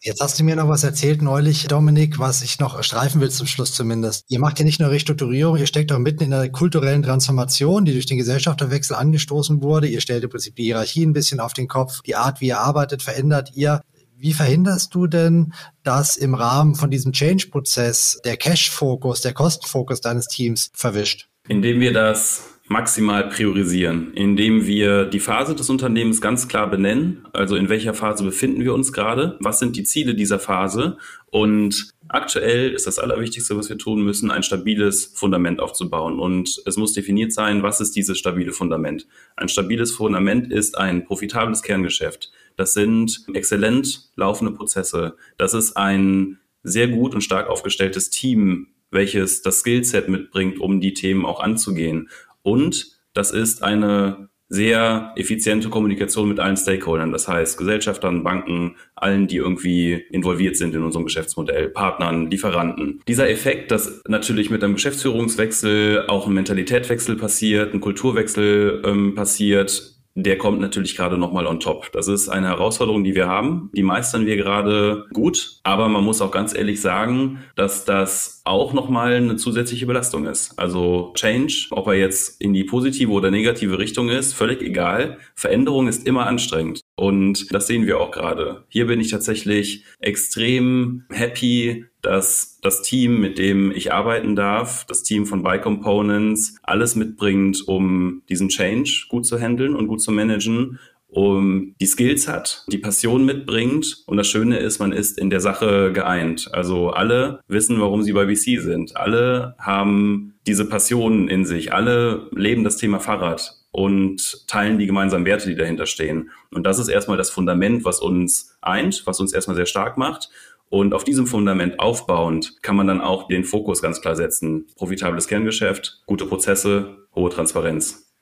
Jetzt hast du mir noch was erzählt neulich, Dominik, was ich noch streifen will zum Schluss zumindest. Ihr macht ja nicht nur Restrukturierung, ihr steckt auch mitten in einer kulturellen Transformation, die durch den Gesellschafterwechsel angestoßen wurde. Ihr stellt im Prinzip die Hierarchie ein bisschen auf den Kopf. Die Art, wie ihr arbeitet, verändert ihr. Wie verhinderst du denn, dass im Rahmen von diesem Change-Prozess der Cash-Fokus, der Kostenfokus deines Teams verwischt? Indem wir das maximal priorisieren, indem wir die Phase des Unternehmens ganz klar benennen, also in welcher Phase befinden wir uns gerade, was sind die Ziele dieser Phase und aktuell ist das Allerwichtigste, was wir tun müssen, ein stabiles Fundament aufzubauen und es muss definiert sein, was ist dieses stabile Fundament. Ein stabiles Fundament ist ein profitables Kerngeschäft. Das sind exzellent laufende Prozesse. Das ist ein sehr gut und stark aufgestelltes Team, welches das Skillset mitbringt, um die Themen auch anzugehen. Und das ist eine sehr effiziente Kommunikation mit allen Stakeholdern, das heißt Gesellschaftern, Banken, allen, die irgendwie involviert sind in unserem Geschäftsmodell, Partnern, Lieferanten. Dieser Effekt, dass natürlich mit einem Geschäftsführungswechsel auch ein Mentalitätswechsel passiert, ein Kulturwechsel ähm, passiert, der kommt natürlich gerade nochmal on top. Das ist eine Herausforderung, die wir haben. Die meistern wir gerade gut, aber man muss auch ganz ehrlich sagen, dass das auch nochmal eine zusätzliche Belastung ist. Also Change, ob er jetzt in die positive oder negative Richtung ist, völlig egal. Veränderung ist immer anstrengend. Und das sehen wir auch gerade. Hier bin ich tatsächlich extrem happy, dass das Team, mit dem ich arbeiten darf, das Team von Buy Components, alles mitbringt, um diesen Change gut zu handeln und gut zu managen um die Skills hat, die Passion mitbringt und das Schöne ist, man ist in der Sache geeint. Also alle wissen, warum sie bei VC sind. Alle haben diese Passion in sich. Alle leben das Thema Fahrrad und teilen die gemeinsamen Werte, die dahinter stehen. Und das ist erstmal das Fundament, was uns eint, was uns erstmal sehr stark macht. Und auf diesem Fundament aufbauend kann man dann auch den Fokus ganz klar setzen. Profitables Kerngeschäft, gute Prozesse, hohe Transparenz.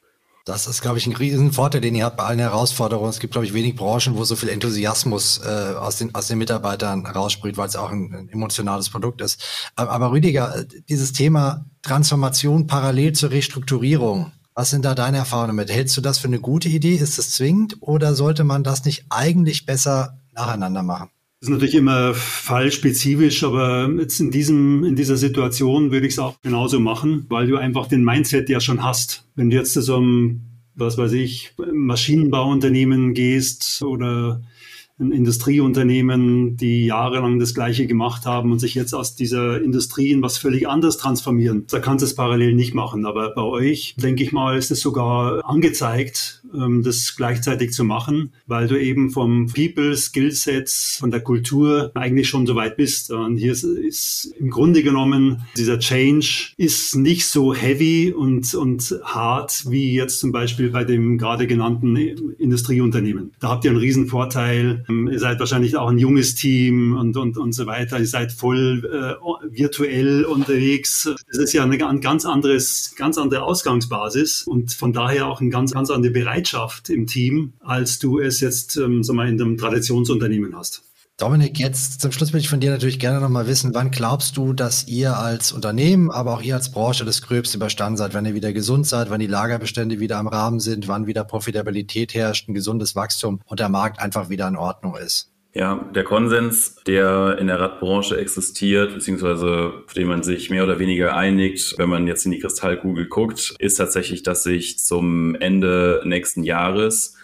Das ist, glaube ich, ein riesen Vorteil, den ihr habt bei allen Herausforderungen. Es gibt, glaube ich, wenig Branchen, wo so viel Enthusiasmus äh, aus, den, aus den Mitarbeitern rausspricht, weil es auch ein, ein, emotionales Produkt ist. Aber, aber Rüdiger, dieses Thema Transformation parallel zur Restrukturierung, was sind da deine Erfahrungen damit? Hältst du das für eine gute Idee? Ist es zwingend oder sollte man das nicht eigentlich besser nacheinander machen? Das ist natürlich immer fallspezifisch, aber jetzt in diesem, in dieser Situation würde ich es auch genauso machen, weil du einfach den Mindset ja schon hast. Wenn du jetzt zu so einem, was weiß ich, Maschinenbauunternehmen gehst oder ein Industrieunternehmen, die jahrelang das Gleiche gemacht haben und sich jetzt aus dieser Industrie in was völlig anderes transformieren. Da kannst du es parallel nicht machen. Aber bei euch, denke ich mal, ist es sogar angezeigt, ähm, das gleichzeitig zu machen, weil du eben vom People, Skillsets, von der Kultur eigentlich schon so weit bist. Und hier ist, ist im Grunde genommen dieser Change ist nicht so heavy und, und hart wie jetzt zum Beispiel bei dem gerade genannten Industrieunternehmen. Da habt ihr einen riesen Vorteil ähm, ihr seid wahrscheinlich auch ein junges Team und, und, und so weiter. Ihr seid voll äh, virtuell unterwegs. Das ist ja eine, eine ganz, anderes, ganz andere Ausgangsbasis und von daher auch eine ganz, ganz andere Bereitschaft im Team, als du es jetzt ähm, sag mal, in einem Traditionsunternehmen hast. Dominik, jetzt zum Schluss würde ich von dir natürlich gerne nochmal wissen, wann glaubst du, dass ihr als Unternehmen, aber auch ihr als Branche das Gröbste überstanden seid, wenn ihr wieder gesund seid, wann die Lagerbestände wieder am Rahmen sind, wann wieder Profitabilität herrscht, ein gesundes Wachstum und der Markt einfach wieder in Ordnung ist? Ja, der Konsens, der in der Radbranche existiert, beziehungsweise auf den man sich mehr oder weniger einigt, wenn man jetzt in die Kristallkugel guckt, ist tatsächlich, dass sich zum Ende nächsten Jahres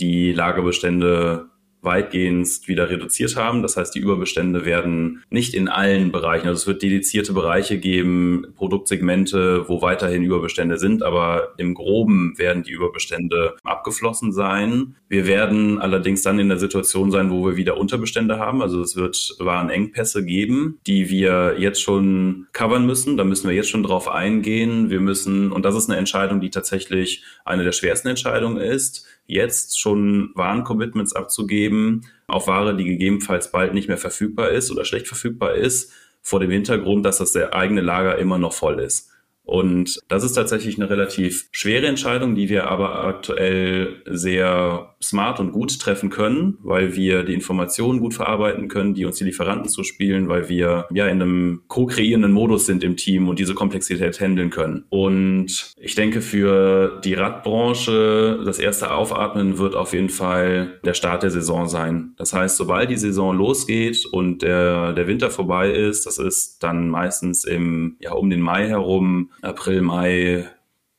die Lagerbestände weitgehend wieder reduziert haben. Das heißt, die Überbestände werden nicht in allen Bereichen, also es wird dedizierte Bereiche geben, Produktsegmente, wo weiterhin Überbestände sind, aber im Groben werden die Überbestände abgeflossen sein. Wir werden allerdings dann in der Situation sein, wo wir wieder Unterbestände haben. Also es wird Warenengpässe geben, die wir jetzt schon covern müssen. Da müssen wir jetzt schon drauf eingehen. Wir müssen, und das ist eine Entscheidung, die tatsächlich eine der schwersten Entscheidungen ist, jetzt schon Warencommitments abzugeben auf Ware, die gegebenenfalls bald nicht mehr verfügbar ist oder schlecht verfügbar ist, vor dem Hintergrund, dass das der eigene Lager immer noch voll ist. Und das ist tatsächlich eine relativ schwere Entscheidung, die wir aber aktuell sehr smart und gut treffen können, weil wir die Informationen gut verarbeiten können, die uns die Lieferanten zuspielen, weil wir ja in einem co-kreierenden Modus sind im Team und diese Komplexität handeln können. Und ich denke, für die Radbranche, das erste Aufatmen wird auf jeden Fall der Start der Saison sein. Das heißt, sobald die Saison losgeht und der, der Winter vorbei ist, das ist dann meistens im, ja, um den Mai herum, April, Mai,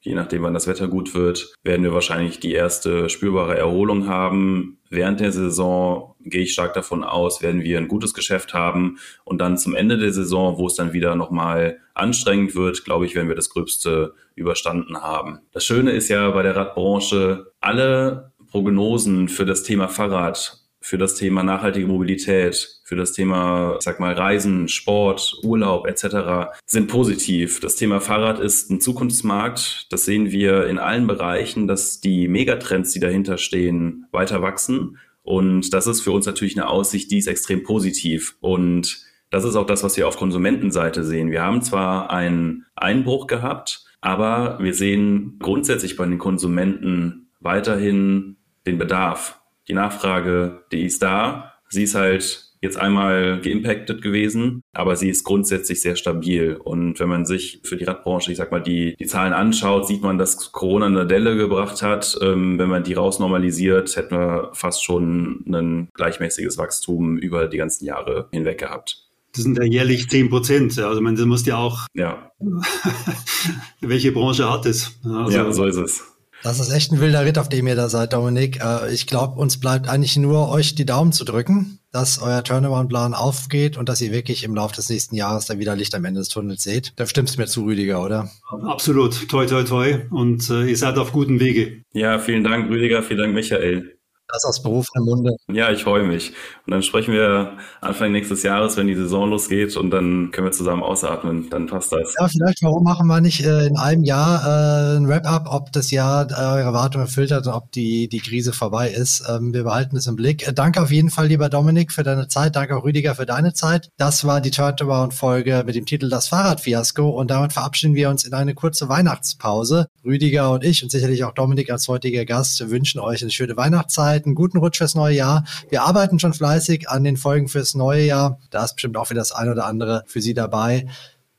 je nachdem, wann das Wetter gut wird, werden wir wahrscheinlich die erste spürbare Erholung haben. Während der Saison gehe ich stark davon aus, werden wir ein gutes Geschäft haben und dann zum Ende der Saison, wo es dann wieder nochmal anstrengend wird, glaube ich, werden wir das Gröbste überstanden haben. Das Schöne ist ja bei der Radbranche, alle Prognosen für das Thema Fahrrad für das Thema nachhaltige Mobilität, für das Thema, ich sag mal, Reisen, Sport, Urlaub etc. sind positiv. Das Thema Fahrrad ist ein Zukunftsmarkt. Das sehen wir in allen Bereichen, dass die Megatrends, die dahinter stehen, weiter wachsen. Und das ist für uns natürlich eine Aussicht, die ist extrem positiv. Und das ist auch das, was wir auf Konsumentenseite sehen. Wir haben zwar einen Einbruch gehabt, aber wir sehen grundsätzlich bei den Konsumenten weiterhin den Bedarf die Nachfrage, die ist da. Sie ist halt jetzt einmal geimpactet gewesen, aber sie ist grundsätzlich sehr stabil. Und wenn man sich für die Radbranche, ich sag mal, die, die Zahlen anschaut, sieht man, dass Corona eine Delle gebracht hat. Ähm, wenn man die rausnormalisiert, hätten wir fast schon ein gleichmäßiges Wachstum über die ganzen Jahre hinweg gehabt. Das sind ja jährlich 10 Prozent. Also, man, muss ja auch. Ja. welche Branche hat es? Also, ja, so ist es. Das ist echt ein wilder Ritt, auf dem ihr da seid, Dominik. Äh, ich glaube, uns bleibt eigentlich nur, euch die Daumen zu drücken, dass euer Turnaround-Plan aufgeht und dass ihr wirklich im Laufe des nächsten Jahres da wieder Licht am Ende des Tunnels seht. Da stimmst du mir zu, Rüdiger, oder? Absolut. Toi, toi, toi. Und äh, ihr seid auf gutem Wege. Ja, vielen Dank, Rüdiger. Vielen Dank, Michael. Das aus berufenem Munde. Ja, ich freue mich. Und dann sprechen wir Anfang nächstes Jahres, wenn die Saison losgeht und dann können wir zusammen ausatmen. Dann passt das. Ja, vielleicht, warum machen wir nicht äh, in einem Jahr äh, ein Wrap-up, ob das Jahr äh, eure Erwartungen erfüllt hat und ob die, die Krise vorbei ist. Ähm, wir behalten es im Blick. Danke auf jeden Fall, lieber Dominik, für deine Zeit. Danke auch Rüdiger für deine Zeit. Das war die Turnaround-Folge mit dem Titel Das Fahrradfiasko und damit verabschieden wir uns in eine kurze Weihnachtspause. Rüdiger und ich und sicherlich auch Dominik als heutiger Gast wünschen euch eine schöne Weihnachtszeit Zeit, einen guten Rutsch fürs neue Jahr. Wir arbeiten schon fleißig an den Folgen fürs neue Jahr. Da ist bestimmt auch wieder das ein oder andere für Sie dabei.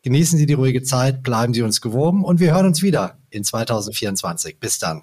Genießen Sie die ruhige Zeit, bleiben Sie uns gewogen und wir hören uns wieder in 2024. Bis dann.